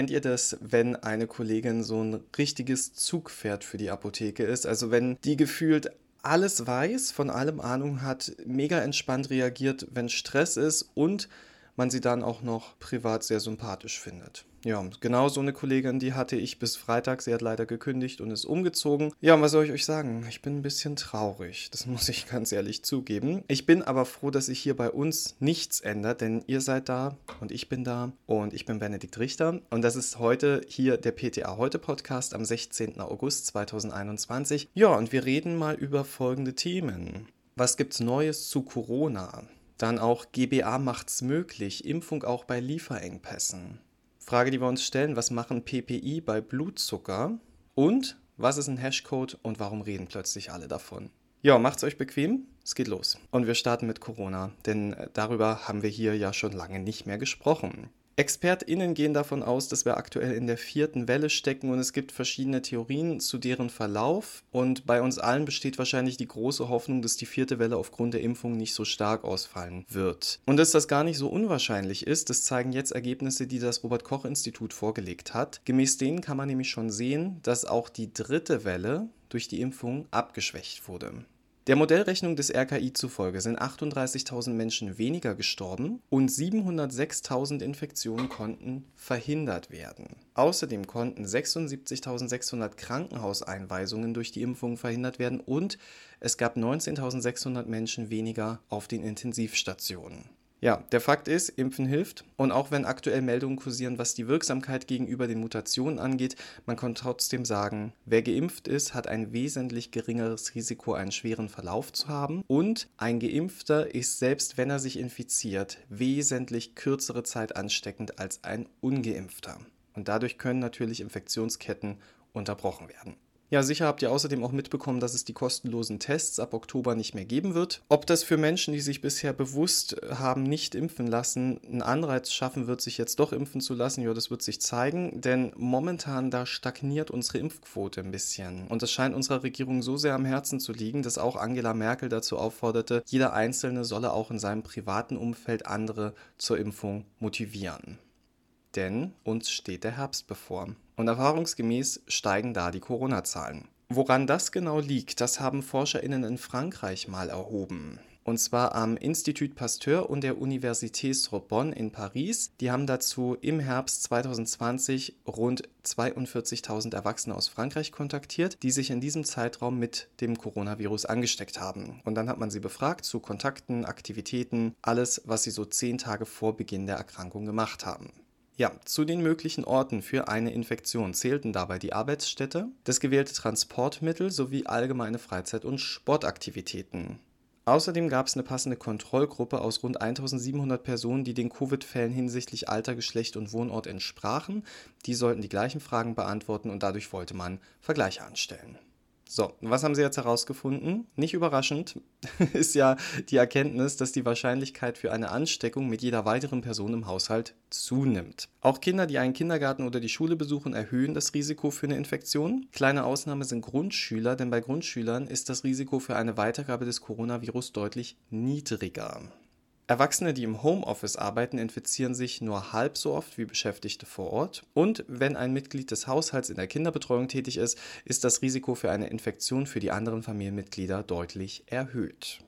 Kennt ihr das, wenn eine Kollegin so ein richtiges Zugpferd für die Apotheke ist? Also wenn die gefühlt alles weiß, von allem Ahnung hat, mega entspannt reagiert, wenn Stress ist und man sie dann auch noch privat sehr sympathisch findet. Ja, genau so eine Kollegin, die hatte ich bis Freitag. Sie hat leider gekündigt und ist umgezogen. Ja, und was soll ich euch sagen? Ich bin ein bisschen traurig. Das muss ich ganz ehrlich zugeben. Ich bin aber froh, dass sich hier bei uns nichts ändert, denn ihr seid da und ich bin da und ich bin Benedikt Richter. Und das ist heute hier der PTA Heute Podcast am 16. August 2021. Ja, und wir reden mal über folgende Themen. Was gibt's Neues zu Corona? Dann auch GBA macht's möglich, Impfung auch bei Lieferengpässen. Frage, die wir uns stellen, was machen PPI bei Blutzucker? Und was ist ein Hashcode und warum reden plötzlich alle davon? Ja, macht's euch bequem, es geht los. Und wir starten mit Corona, denn darüber haben wir hier ja schon lange nicht mehr gesprochen. ExpertInnen gehen davon aus, dass wir aktuell in der vierten Welle stecken und es gibt verschiedene Theorien zu deren Verlauf. Und bei uns allen besteht wahrscheinlich die große Hoffnung, dass die vierte Welle aufgrund der Impfung nicht so stark ausfallen wird. Und dass das gar nicht so unwahrscheinlich ist, das zeigen jetzt Ergebnisse, die das Robert-Koch-Institut vorgelegt hat. Gemäß denen kann man nämlich schon sehen, dass auch die dritte Welle durch die Impfung abgeschwächt wurde. Der Modellrechnung des RKI zufolge sind 38.000 Menschen weniger gestorben und 706.000 Infektionen konnten verhindert werden. Außerdem konnten 76.600 Krankenhauseinweisungen durch die Impfung verhindert werden und es gab 19.600 Menschen weniger auf den Intensivstationen. Ja, der Fakt ist, Impfen hilft. Und auch wenn aktuell Meldungen kursieren, was die Wirksamkeit gegenüber den Mutationen angeht, man kann trotzdem sagen, wer geimpft ist, hat ein wesentlich geringeres Risiko, einen schweren Verlauf zu haben. Und ein Geimpfter ist, selbst wenn er sich infiziert, wesentlich kürzere Zeit ansteckend als ein Ungeimpfter. Und dadurch können natürlich Infektionsketten unterbrochen werden. Ja, sicher habt ihr außerdem auch mitbekommen, dass es die kostenlosen Tests ab Oktober nicht mehr geben wird. Ob das für Menschen, die sich bisher bewusst haben, nicht impfen lassen, einen Anreiz schaffen wird, sich jetzt doch impfen zu lassen, ja, das wird sich zeigen. Denn momentan da stagniert unsere Impfquote ein bisschen. Und das scheint unserer Regierung so sehr am Herzen zu liegen, dass auch Angela Merkel dazu aufforderte, jeder Einzelne solle auch in seinem privaten Umfeld andere zur Impfung motivieren. Denn uns steht der Herbst bevor. Und erfahrungsgemäß steigen da die Corona-Zahlen. Woran das genau liegt, das haben ForscherInnen in Frankreich mal erhoben. Und zwar am Institut Pasteur und der Université Sorbonne in Paris. Die haben dazu im Herbst 2020 rund 42.000 Erwachsene aus Frankreich kontaktiert, die sich in diesem Zeitraum mit dem Coronavirus angesteckt haben. Und dann hat man sie befragt zu Kontakten, Aktivitäten, alles, was sie so zehn Tage vor Beginn der Erkrankung gemacht haben. Ja, zu den möglichen Orten für eine Infektion zählten dabei die Arbeitsstätte, das gewählte Transportmittel sowie allgemeine Freizeit- und Sportaktivitäten. Außerdem gab es eine passende Kontrollgruppe aus rund 1700 Personen, die den Covid-Fällen hinsichtlich Alter, Geschlecht und Wohnort entsprachen. Die sollten die gleichen Fragen beantworten und dadurch wollte man Vergleiche anstellen. So, was haben Sie jetzt herausgefunden? Nicht überraschend ist ja die Erkenntnis, dass die Wahrscheinlichkeit für eine Ansteckung mit jeder weiteren Person im Haushalt zunimmt. Auch Kinder, die einen Kindergarten oder die Schule besuchen, erhöhen das Risiko für eine Infektion. Kleine Ausnahme sind Grundschüler, denn bei Grundschülern ist das Risiko für eine Weitergabe des Coronavirus deutlich niedriger. Erwachsene, die im Homeoffice arbeiten, infizieren sich nur halb so oft wie Beschäftigte vor Ort. Und wenn ein Mitglied des Haushalts in der Kinderbetreuung tätig ist, ist das Risiko für eine Infektion für die anderen Familienmitglieder deutlich erhöht.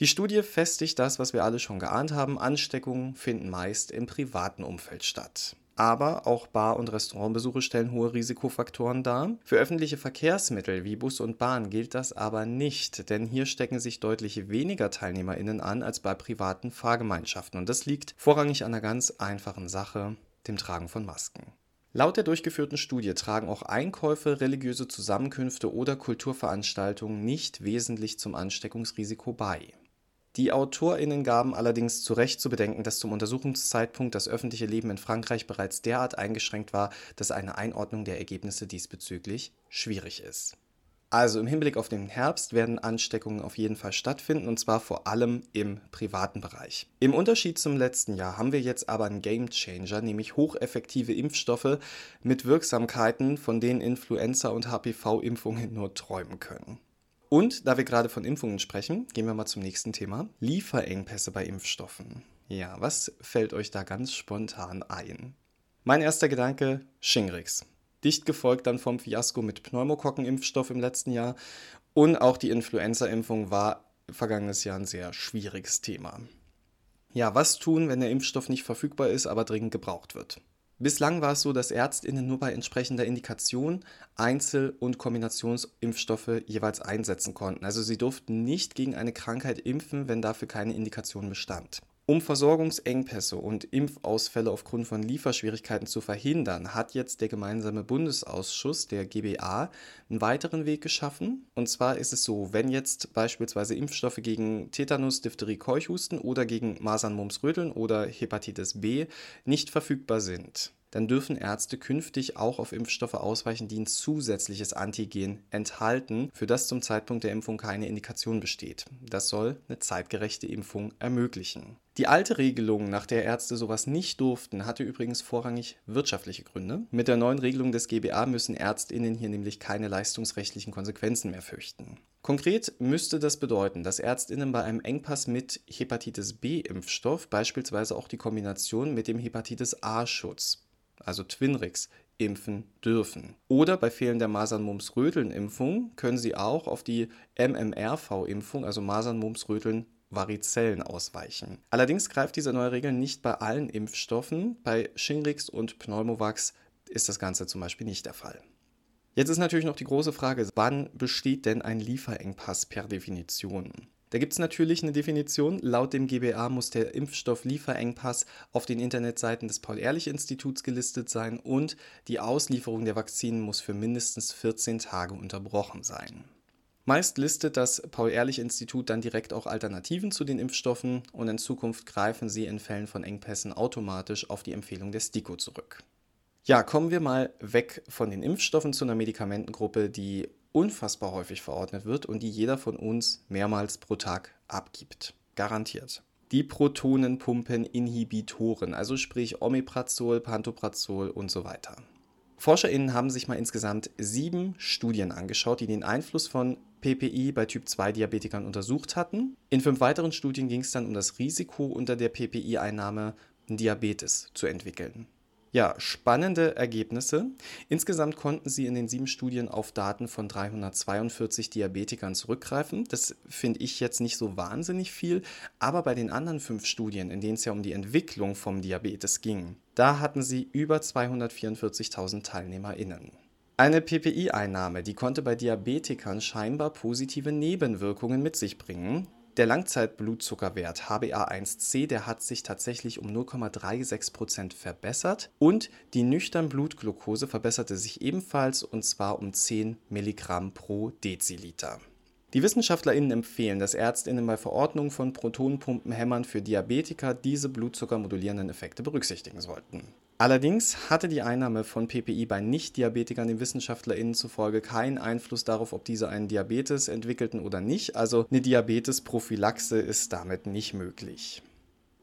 Die Studie festigt das, was wir alle schon geahnt haben. Ansteckungen finden meist im privaten Umfeld statt. Aber auch Bar- und Restaurantbesuche stellen hohe Risikofaktoren dar. Für öffentliche Verkehrsmittel wie Bus und Bahn gilt das aber nicht, denn hier stecken sich deutlich weniger TeilnehmerInnen an als bei privaten Fahrgemeinschaften. Und das liegt vorrangig an einer ganz einfachen Sache, dem Tragen von Masken. Laut der durchgeführten Studie tragen auch Einkäufe, religiöse Zusammenkünfte oder Kulturveranstaltungen nicht wesentlich zum Ansteckungsrisiko bei. Die AutorInnen gaben allerdings zu Recht zu bedenken, dass zum Untersuchungszeitpunkt das öffentliche Leben in Frankreich bereits derart eingeschränkt war, dass eine Einordnung der Ergebnisse diesbezüglich schwierig ist. Also im Hinblick auf den Herbst werden Ansteckungen auf jeden Fall stattfinden und zwar vor allem im privaten Bereich. Im Unterschied zum letzten Jahr haben wir jetzt aber einen Game Changer, nämlich hocheffektive Impfstoffe mit Wirksamkeiten, von denen Influenza- und HPV-Impfungen nur träumen können. Und da wir gerade von Impfungen sprechen, gehen wir mal zum nächsten Thema. Lieferengpässe bei Impfstoffen. Ja, was fällt euch da ganz spontan ein? Mein erster Gedanke, Shingrix. Dicht gefolgt dann vom Fiasko mit Pneumokokkenimpfstoff im letzten Jahr. Und auch die Influenza-Impfung war vergangenes Jahr ein sehr schwieriges Thema. Ja, was tun, wenn der Impfstoff nicht verfügbar ist, aber dringend gebraucht wird? Bislang war es so, dass Ärztinnen nur bei entsprechender Indikation Einzel- und Kombinationsimpfstoffe jeweils einsetzen konnten. Also sie durften nicht gegen eine Krankheit impfen, wenn dafür keine Indikation bestand. Um Versorgungsengpässe und Impfausfälle aufgrund von Lieferschwierigkeiten zu verhindern, hat jetzt der gemeinsame Bundesausschuss, der GBA, einen weiteren Weg geschaffen. Und zwar ist es so, wenn jetzt beispielsweise Impfstoffe gegen Tetanus, Diphtherie, Keuchhusten oder gegen Masern, Mumps, Röteln oder Hepatitis B nicht verfügbar sind, dann dürfen Ärzte künftig auch auf Impfstoffe ausweichen, die ein zusätzliches Antigen enthalten, für das zum Zeitpunkt der Impfung keine Indikation besteht. Das soll eine zeitgerechte Impfung ermöglichen. Die alte Regelung, nach der Ärzte sowas nicht durften, hatte übrigens vorrangig wirtschaftliche Gründe. Mit der neuen Regelung des GBA müssen Ärztinnen hier nämlich keine leistungsrechtlichen Konsequenzen mehr fürchten. Konkret müsste das bedeuten, dass Ärztinnen bei einem Engpass mit Hepatitis B-Impfstoff beispielsweise auch die Kombination mit dem Hepatitis A-Schutz also Twinrix, impfen dürfen. Oder bei fehlender Masern-Mumps-Röteln-Impfung können Sie auch auf die MMRV-Impfung, also Masern-Mumps-Röteln Varizellen ausweichen. Allerdings greift diese neue Regel nicht bei allen Impfstoffen. Bei Shingrix und Pneumovax ist das Ganze zum Beispiel nicht der Fall. Jetzt ist natürlich noch die große Frage, wann besteht denn ein Lieferengpass per Definition? Da gibt es natürlich eine Definition. Laut dem GBA muss der Impfstofflieferengpass auf den Internetseiten des Paul-Ehrlich-Instituts gelistet sein und die Auslieferung der Vakzinen muss für mindestens 14 Tage unterbrochen sein. Meist listet das Paul-Ehrlich-Institut dann direkt auch Alternativen zu den Impfstoffen und in Zukunft greifen sie in Fällen von Engpässen automatisch auf die Empfehlung der STIKO zurück. Ja, kommen wir mal weg von den Impfstoffen zu einer Medikamentengruppe, die unfassbar häufig verordnet wird und die jeder von uns mehrmals pro Tag abgibt. Garantiert. Die Protonenpumpeninhibitoren, also sprich Omeprazol, Pantoprazol und so weiter. ForscherInnen haben sich mal insgesamt sieben Studien angeschaut, die den Einfluss von PPI bei Typ-2-Diabetikern untersucht hatten. In fünf weiteren Studien ging es dann um das Risiko, unter der PPI-Einnahme Diabetes zu entwickeln. Ja, spannende Ergebnisse. Insgesamt konnten sie in den sieben Studien auf Daten von 342 Diabetikern zurückgreifen. Das finde ich jetzt nicht so wahnsinnig viel, aber bei den anderen fünf Studien, in denen es ja um die Entwicklung vom Diabetes ging, da hatten sie über 244.000 TeilnehmerInnen. Eine PPI-Einnahme, die konnte bei Diabetikern scheinbar positive Nebenwirkungen mit sich bringen. Der Langzeitblutzuckerwert HbA1c, der hat sich tatsächlich um 0,36% verbessert und die nüchtern Blutglucose verbesserte sich ebenfalls und zwar um 10 Milligramm pro Deziliter. Die WissenschaftlerInnen empfehlen, dass ÄrztInnen bei Verordnung von Protonenpumpenhämmern für Diabetiker diese blutzuckermodulierenden Effekte berücksichtigen sollten. Allerdings hatte die Einnahme von PPI bei Nicht-Diabetikern den WissenschaftlerInnen zufolge keinen Einfluss darauf, ob diese einen Diabetes entwickelten oder nicht, also eine Diabetesprophylaxe ist damit nicht möglich.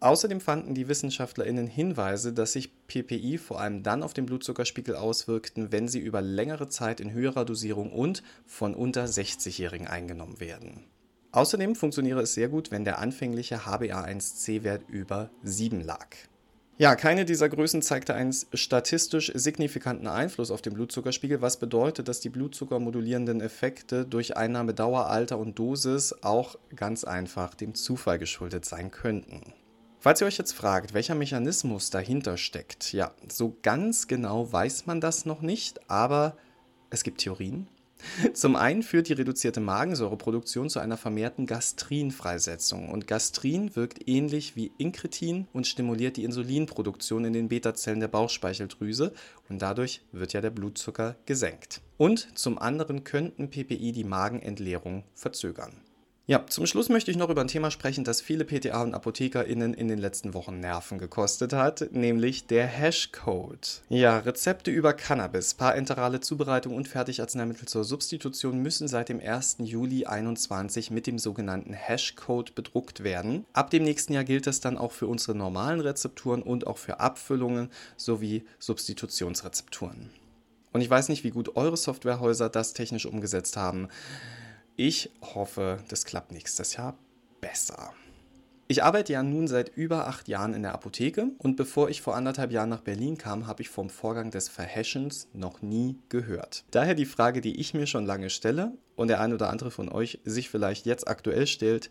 Außerdem fanden die WissenschaftlerInnen Hinweise, dass sich PPI vor allem dann auf den Blutzuckerspiegel auswirkten, wenn sie über längere Zeit in höherer Dosierung und von unter 60-Jährigen eingenommen werden. Außerdem funktioniere es sehr gut, wenn der anfängliche HbA1c-Wert über 7 lag. Ja, keine dieser Größen zeigte einen statistisch signifikanten Einfluss auf den Blutzuckerspiegel, was bedeutet, dass die blutzuckermodulierenden Effekte durch Einnahme Dauer, Alter und Dosis auch ganz einfach dem Zufall geschuldet sein könnten. Falls ihr euch jetzt fragt, welcher Mechanismus dahinter steckt, ja, so ganz genau weiß man das noch nicht, aber es gibt Theorien zum einen führt die reduzierte Magensäureproduktion zu einer vermehrten Gastrinfreisetzung und Gastrin wirkt ähnlich wie Inkretin und stimuliert die Insulinproduktion in den Beta-Zellen der Bauchspeicheldrüse und dadurch wird ja der Blutzucker gesenkt. Und zum anderen könnten PPI die Magenentleerung verzögern. Ja, zum Schluss möchte ich noch über ein Thema sprechen, das viele PTA und ApothekerInnen in den letzten Wochen Nerven gekostet hat, nämlich der Hashcode. Ja, Rezepte über Cannabis, parenterale Zubereitung und Fertigarzneimittel zur Substitution müssen seit dem 1. Juli 2021 mit dem sogenannten Hashcode bedruckt werden. Ab dem nächsten Jahr gilt das dann auch für unsere normalen Rezepturen und auch für Abfüllungen sowie Substitutionsrezepturen. Und ich weiß nicht, wie gut eure Softwarehäuser das technisch umgesetzt haben. Ich hoffe, das klappt nächstes Jahr besser. Ich arbeite ja nun seit über acht Jahren in der Apotheke und bevor ich vor anderthalb Jahren nach Berlin kam, habe ich vom Vorgang des Verhashens noch nie gehört. Daher die Frage, die ich mir schon lange stelle und der ein oder andere von euch sich vielleicht jetzt aktuell stellt,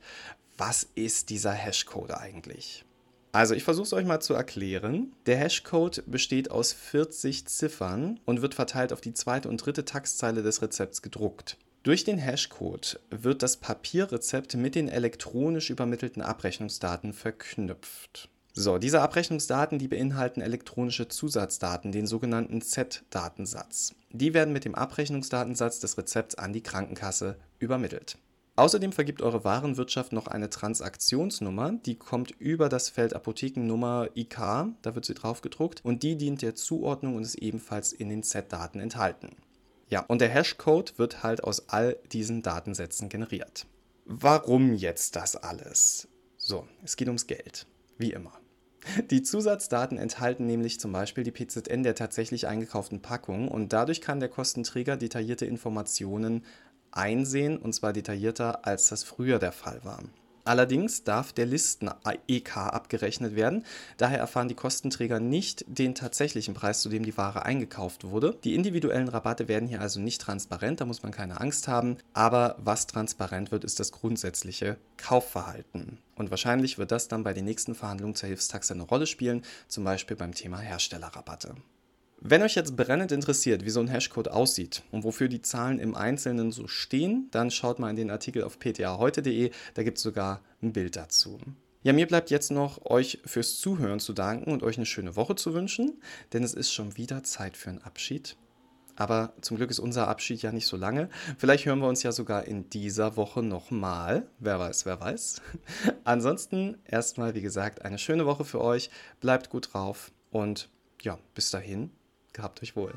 was ist dieser Hashcode eigentlich? Also ich versuche es euch mal zu erklären. Der Hashcode besteht aus 40 Ziffern und wird verteilt auf die zweite und dritte Textzeile des Rezepts gedruckt. Durch den Hashcode wird das Papierrezept mit den elektronisch übermittelten Abrechnungsdaten verknüpft. So, diese Abrechnungsdaten, die beinhalten elektronische Zusatzdaten, den sogenannten Z-Datensatz. Die werden mit dem Abrechnungsdatensatz des Rezepts an die Krankenkasse übermittelt. Außerdem vergibt eure Warenwirtschaft noch eine Transaktionsnummer, die kommt über das Feld Apothekennummer IK, da wird sie drauf gedruckt und die dient der Zuordnung und ist ebenfalls in den Z-Daten enthalten. Ja, und der Hashcode wird halt aus all diesen Datensätzen generiert. Warum jetzt das alles? So, es geht ums Geld, wie immer. Die Zusatzdaten enthalten nämlich zum Beispiel die PZN der tatsächlich eingekauften Packung und dadurch kann der Kostenträger detaillierte Informationen einsehen und zwar detaillierter als das früher der Fall war. Allerdings darf der Listen-EK abgerechnet werden. Daher erfahren die Kostenträger nicht den tatsächlichen Preis, zu dem die Ware eingekauft wurde. Die individuellen Rabatte werden hier also nicht transparent, da muss man keine Angst haben. Aber was transparent wird, ist das grundsätzliche Kaufverhalten. Und wahrscheinlich wird das dann bei den nächsten Verhandlungen zur Hilfstaxe eine Rolle spielen, zum Beispiel beim Thema Herstellerrabatte. Wenn euch jetzt brennend interessiert, wie so ein Hashcode aussieht und wofür die Zahlen im Einzelnen so stehen, dann schaut mal in den Artikel auf ptaheute.de, da gibt es sogar ein Bild dazu. Ja, mir bleibt jetzt noch, euch fürs Zuhören zu danken und euch eine schöne Woche zu wünschen, denn es ist schon wieder Zeit für einen Abschied. Aber zum Glück ist unser Abschied ja nicht so lange. Vielleicht hören wir uns ja sogar in dieser Woche nochmal. Wer weiß, wer weiß. Ansonsten erstmal, wie gesagt, eine schöne Woche für euch. Bleibt gut drauf und ja, bis dahin Gehabt euch wohl.